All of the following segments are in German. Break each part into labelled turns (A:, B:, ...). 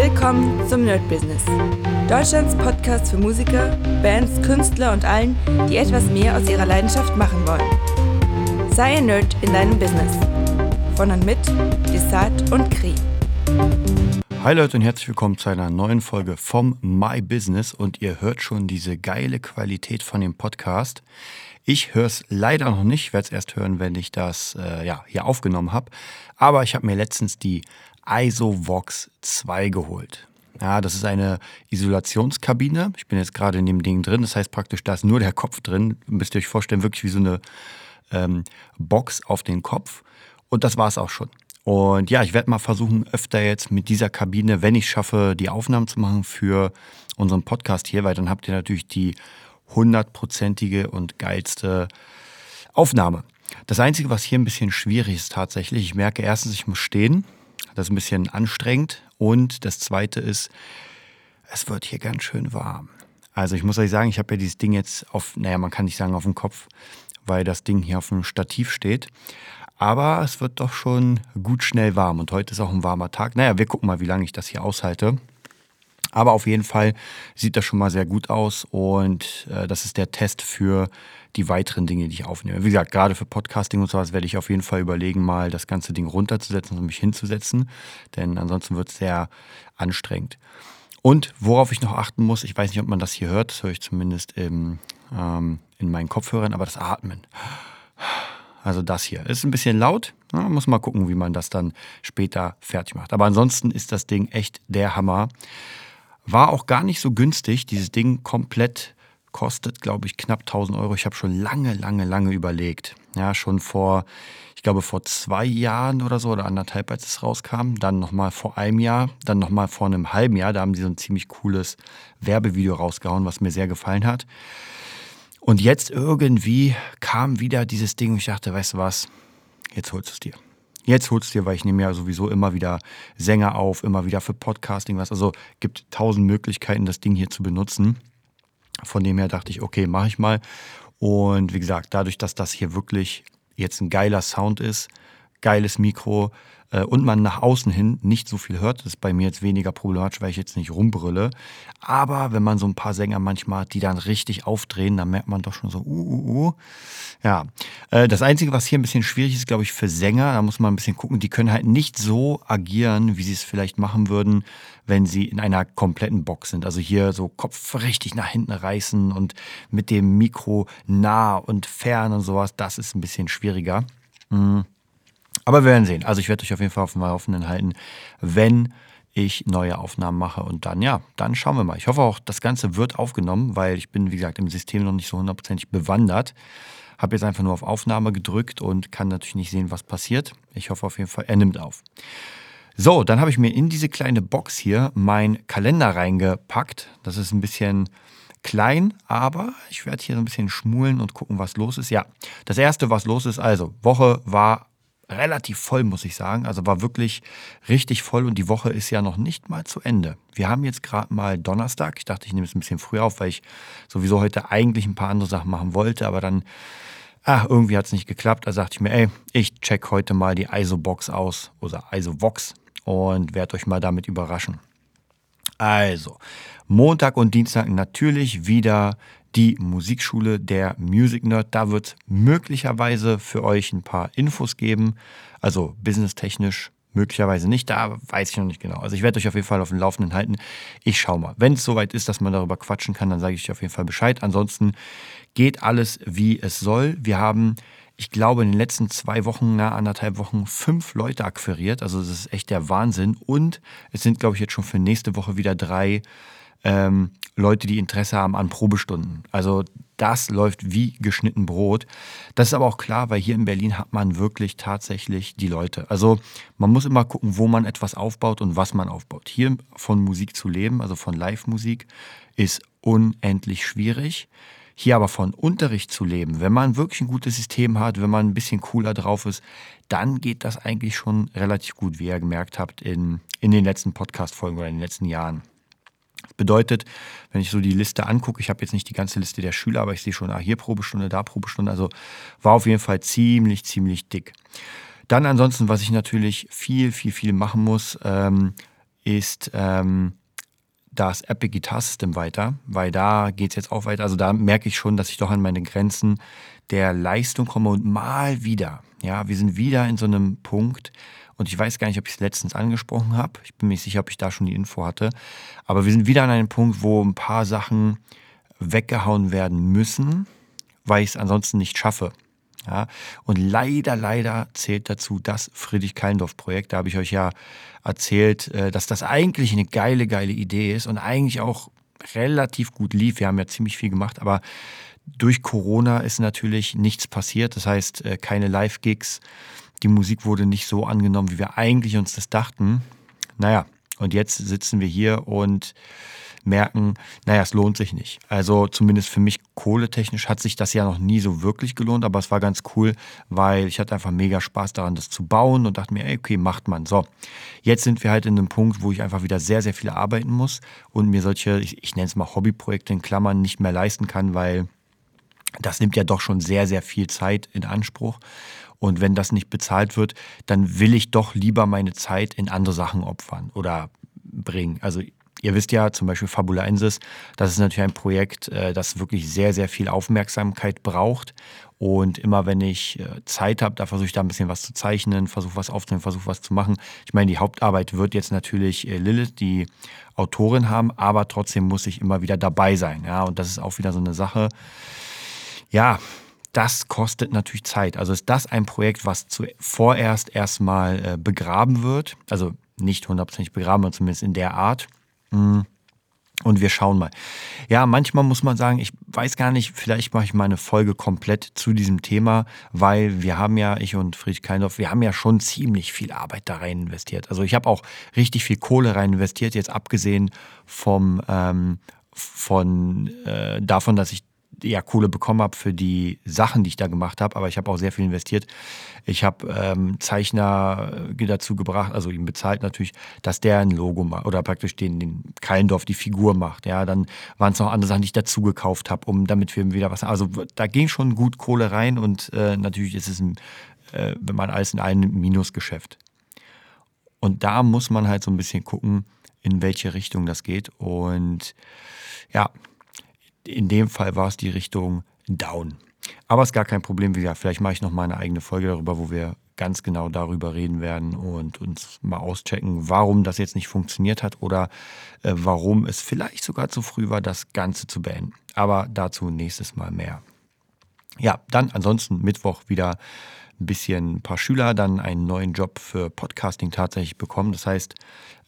A: Willkommen zum Nerd Business. Deutschlands Podcast für Musiker, Bands, Künstler und allen, die etwas mehr aus ihrer Leidenschaft machen wollen. Sei ein Nerd in deinem Business. Von und mit Desart und Kri.
B: Hi Leute und herzlich willkommen zu einer neuen Folge vom My Business und ihr hört schon diese geile Qualität von dem Podcast. Ich höre es leider noch nicht, werde es erst hören, wenn ich das äh, ja, hier aufgenommen habe. Aber ich habe mir letztens die ISOVOX 2 geholt. Ja, das ist eine Isolationskabine. Ich bin jetzt gerade in dem Ding drin. Das heißt praktisch, da ist nur der Kopf drin. Müsst ihr euch vorstellen, wirklich wie so eine ähm, Box auf den Kopf. Und das war es auch schon. Und ja, ich werde mal versuchen, öfter jetzt mit dieser Kabine, wenn ich schaffe, die Aufnahmen zu machen für unseren Podcast hier, weil dann habt ihr natürlich die hundertprozentige und geilste Aufnahme. Das Einzige, was hier ein bisschen schwierig ist tatsächlich, ich merke erstens, ich muss stehen. Das ist ein bisschen anstrengend. Und das Zweite ist, es wird hier ganz schön warm. Also ich muss euch sagen, ich habe ja dieses Ding jetzt auf, naja, man kann nicht sagen auf dem Kopf, weil das Ding hier auf dem Stativ steht. Aber es wird doch schon gut schnell warm. Und heute ist auch ein warmer Tag. Naja, wir gucken mal, wie lange ich das hier aushalte. Aber auf jeden Fall sieht das schon mal sehr gut aus und äh, das ist der Test für die weiteren Dinge, die ich aufnehme. Wie gesagt, gerade für Podcasting und sowas werde ich auf jeden Fall überlegen, mal das ganze Ding runterzusetzen und mich hinzusetzen, denn ansonsten wird es sehr anstrengend. Und worauf ich noch achten muss, ich weiß nicht, ob man das hier hört, das höre ich zumindest im, ähm, in meinen Kopfhörern, aber das Atmen. Also das hier ist ein bisschen laut. Ja, muss mal gucken, wie man das dann später fertig macht. Aber ansonsten ist das Ding echt der Hammer. War auch gar nicht so günstig. Dieses Ding komplett kostet, glaube ich, knapp 1000 Euro. Ich habe schon lange, lange, lange überlegt. Ja, schon vor, ich glaube, vor zwei Jahren oder so oder anderthalb, als es rauskam. Dann nochmal vor einem Jahr, dann nochmal vor einem halben Jahr. Da haben sie so ein ziemlich cooles Werbevideo rausgehauen, was mir sehr gefallen hat. Und jetzt irgendwie kam wieder dieses Ding und ich dachte, weißt du was, jetzt holst du es dir. Jetzt holst du dir, weil ich nehme ja sowieso immer wieder Sänger auf, immer wieder für Podcasting was. Also gibt tausend Möglichkeiten, das Ding hier zu benutzen. Von dem her dachte ich, okay, mache ich mal. Und wie gesagt, dadurch, dass das hier wirklich jetzt ein geiler Sound ist, geiles Mikro, äh, und man nach außen hin nicht so viel hört. Das ist bei mir jetzt weniger problematisch, weil ich jetzt nicht rumbrülle. Aber wenn man so ein paar Sänger manchmal die dann richtig aufdrehen, dann merkt man doch schon so, uh, uh, uh. Ja, äh, das Einzige, was hier ein bisschen schwierig ist, glaube ich, für Sänger, da muss man ein bisschen gucken, die können halt nicht so agieren, wie sie es vielleicht machen würden, wenn sie in einer kompletten Box sind. Also hier so Kopf richtig nach hinten reißen und mit dem Mikro nah und fern und sowas, das ist ein bisschen schwieriger. Mhm. Aber wir werden sehen. Also ich werde euch auf jeden Fall auf dem Laufenden halten, wenn ich neue Aufnahmen mache. Und dann, ja, dann schauen wir mal. Ich hoffe auch, das Ganze wird aufgenommen, weil ich bin, wie gesagt, im System noch nicht so hundertprozentig bewandert. Habe jetzt einfach nur auf Aufnahme gedrückt und kann natürlich nicht sehen, was passiert. Ich hoffe auf jeden Fall, er nimmt auf. So, dann habe ich mir in diese kleine Box hier meinen Kalender reingepackt. Das ist ein bisschen klein, aber ich werde hier so ein bisschen schmulen und gucken, was los ist. Ja, das erste, was los ist, also Woche war relativ voll, muss ich sagen. Also war wirklich richtig voll und die Woche ist ja noch nicht mal zu Ende. Wir haben jetzt gerade mal Donnerstag. Ich dachte, ich nehme es ein bisschen früher auf, weil ich sowieso heute eigentlich ein paar andere Sachen machen wollte, aber dann, ach, irgendwie hat es nicht geklappt. Da sagte ich mir, ey, ich check heute mal die ISO-Box aus oder ISO-Vox und werde euch mal damit überraschen. Also, Montag und Dienstag natürlich wieder die Musikschule der Music Nerd. Da wird möglicherweise für euch ein paar Infos geben, also businesstechnisch möglicherweise nicht, da weiß ich noch nicht genau. Also ich werde euch auf jeden Fall auf dem Laufenden halten. Ich schaue mal. Wenn es soweit ist, dass man darüber quatschen kann, dann sage ich euch auf jeden Fall Bescheid. Ansonsten geht alles, wie es soll. Wir haben, ich glaube, in den letzten zwei Wochen, na, anderthalb Wochen, fünf Leute akquiriert. Also das ist echt der Wahnsinn. Und es sind, glaube ich, jetzt schon für nächste Woche wieder drei ähm, Leute, die Interesse haben an Probestunden. Also das läuft wie geschnitten Brot. Das ist aber auch klar, weil hier in Berlin hat man wirklich tatsächlich die Leute. Also man muss immer gucken, wo man etwas aufbaut und was man aufbaut. Hier von Musik zu leben, also von Live-Musik, ist unendlich schwierig. Hier aber von Unterricht zu leben, wenn man wirklich ein gutes System hat, wenn man ein bisschen cooler drauf ist, dann geht das eigentlich schon relativ gut, wie ihr gemerkt habt in, in den letzten Podcast-Folgen oder in den letzten Jahren. Bedeutet, wenn ich so die Liste angucke, ich habe jetzt nicht die ganze Liste der Schüler, aber ich sehe schon, ah, hier Probestunde, da Probestunde. Also war auf jeden Fall ziemlich, ziemlich dick. Dann ansonsten, was ich natürlich viel, viel, viel machen muss, ähm, ist ähm, das Epic Guitar System weiter, weil da geht es jetzt auch weiter. Also da merke ich schon, dass ich doch an meine Grenzen der Leistung komme und mal wieder. Ja, wir sind wieder in so einem Punkt, und ich weiß gar nicht, ob ich es letztens angesprochen habe. Ich bin mir nicht sicher, ob ich da schon die Info hatte. Aber wir sind wieder an einem Punkt, wo ein paar Sachen weggehauen werden müssen, weil ich es ansonsten nicht schaffe. Ja, und leider, leider zählt dazu das Friedrich-Keilendorf-Projekt. Da habe ich euch ja erzählt, äh, dass das eigentlich eine geile, geile Idee ist und eigentlich auch relativ gut lief. Wir haben ja ziemlich viel gemacht, aber durch Corona ist natürlich nichts passiert. Das heißt, äh, keine Live-Gigs. Die Musik wurde nicht so angenommen, wie wir eigentlich uns das dachten. Naja, und jetzt sitzen wir hier und merken, naja, es lohnt sich nicht. Also zumindest für mich kohletechnisch hat sich das ja noch nie so wirklich gelohnt, aber es war ganz cool, weil ich hatte einfach mega Spaß daran, das zu bauen und dachte mir, ey, okay, macht man. So, jetzt sind wir halt in einem Punkt, wo ich einfach wieder sehr, sehr viel arbeiten muss und mir solche, ich, ich nenne es mal Hobbyprojekte in Klammern, nicht mehr leisten kann, weil das nimmt ja doch schon sehr, sehr viel Zeit in Anspruch. Und wenn das nicht bezahlt wird, dann will ich doch lieber meine Zeit in andere Sachen opfern oder bringen. Also Ihr wisst ja zum Beispiel Fabulaensis, das ist natürlich ein Projekt, äh, das wirklich sehr, sehr viel Aufmerksamkeit braucht. Und immer wenn ich äh, Zeit habe, da versuche ich da ein bisschen was zu zeichnen, versuche was aufzunehmen, versuche was zu machen. Ich meine, die Hauptarbeit wird jetzt natürlich äh, Lilith, die Autorin haben, aber trotzdem muss ich immer wieder dabei sein. Ja, und das ist auch wieder so eine Sache. Ja, das kostet natürlich Zeit. Also ist das ein Projekt, was vorerst erstmal begraben wird. Also nicht hundertprozentig begraben, zumindest in der Art. Mhm. Und wir schauen mal. Ja, manchmal muss man sagen, ich weiß gar nicht, vielleicht mache ich mal eine Folge komplett zu diesem Thema, weil wir haben ja, ich und Friedrich Keindorf, wir haben ja schon ziemlich viel Arbeit da rein investiert. Also ich habe auch richtig viel Kohle rein investiert, jetzt abgesehen vom, ähm, von, äh, davon, dass ich ja Kohle bekommen habe für die Sachen, die ich da gemacht habe, aber ich habe auch sehr viel investiert. Ich habe ähm, Zeichner äh, dazu gebracht, also ihm bezahlt natürlich, dass der ein Logo macht oder praktisch den, den Keilendorf die Figur macht. Ja, dann waren es noch andere Sachen, die ich dazu gekauft habe, um damit wir wieder was. Also da ging schon gut Kohle rein und äh, natürlich ist es ein, äh, wenn man alles in einem Minusgeschäft. Und da muss man halt so ein bisschen gucken, in welche Richtung das geht. Und ja, in dem Fall war es die Richtung Down. Aber es ist gar kein Problem. Wie gesagt, vielleicht mache ich noch mal eine eigene Folge darüber, wo wir ganz genau darüber reden werden und uns mal auschecken, warum das jetzt nicht funktioniert hat oder äh, warum es vielleicht sogar zu früh war, das Ganze zu beenden. Aber dazu nächstes Mal mehr. Ja, dann ansonsten Mittwoch wieder ein bisschen ein paar Schüler, dann einen neuen Job für Podcasting tatsächlich bekommen. Das heißt,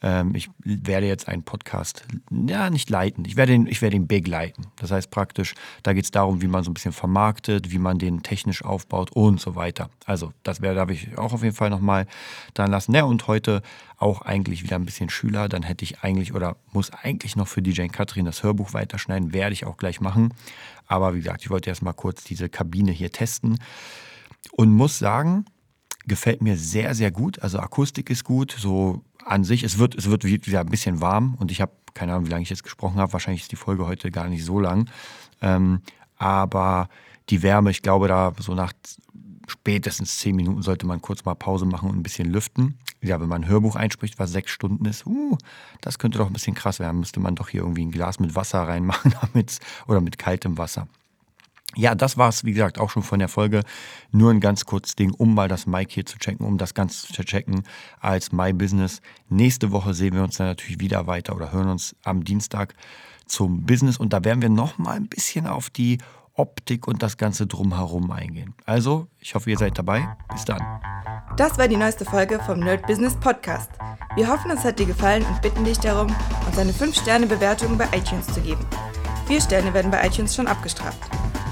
B: ähm, ich werde jetzt einen Podcast, ja, nicht leiten, ich werde ihn, ich werde ihn begleiten. Das heißt praktisch, da geht es darum, wie man so ein bisschen vermarktet, wie man den technisch aufbaut und so weiter. Also, das werde, darf ich auch auf jeden Fall nochmal dran lassen. Ja, und heute auch eigentlich wieder ein bisschen Schüler. Dann hätte ich eigentlich oder muss eigentlich noch für DJ Katrin das Hörbuch weiterschneiden, werde ich auch gleich machen. Aber wie gesagt, ich wollte erst mal kurz diese Kabine hier testen und muss sagen, gefällt mir sehr, sehr gut. Also Akustik ist gut, so an sich. Es wird, es wird wieder ein bisschen warm und ich habe keine Ahnung, wie lange ich jetzt gesprochen habe. Wahrscheinlich ist die Folge heute gar nicht so lang. Ähm, aber die Wärme, ich glaube, da so nach spätestens zehn Minuten sollte man kurz mal Pause machen und ein bisschen lüften. Ja, wenn man ein Hörbuch einspricht, was sechs Stunden ist, uh, das könnte doch ein bisschen krass werden. Müsste man doch hier irgendwie ein Glas mit Wasser reinmachen damit, oder mit kaltem Wasser. Ja, das war es, wie gesagt, auch schon von der Folge. Nur ein ganz kurzes Ding, um mal das Mic hier zu checken, um das Ganze zu checken als My Business. Nächste Woche sehen wir uns dann natürlich wieder weiter oder hören uns am Dienstag zum Business und da werden wir noch mal ein bisschen auf die Optik und das Ganze drumherum eingehen. Also, ich hoffe, ihr seid dabei. Bis dann.
A: Das war die neueste Folge vom Nerd Business Podcast. Wir hoffen, es hat dir gefallen und bitten dich darum, uns eine 5-Sterne-Bewertung bei iTunes zu geben. Vier Sterne werden bei iTunes schon abgestraft.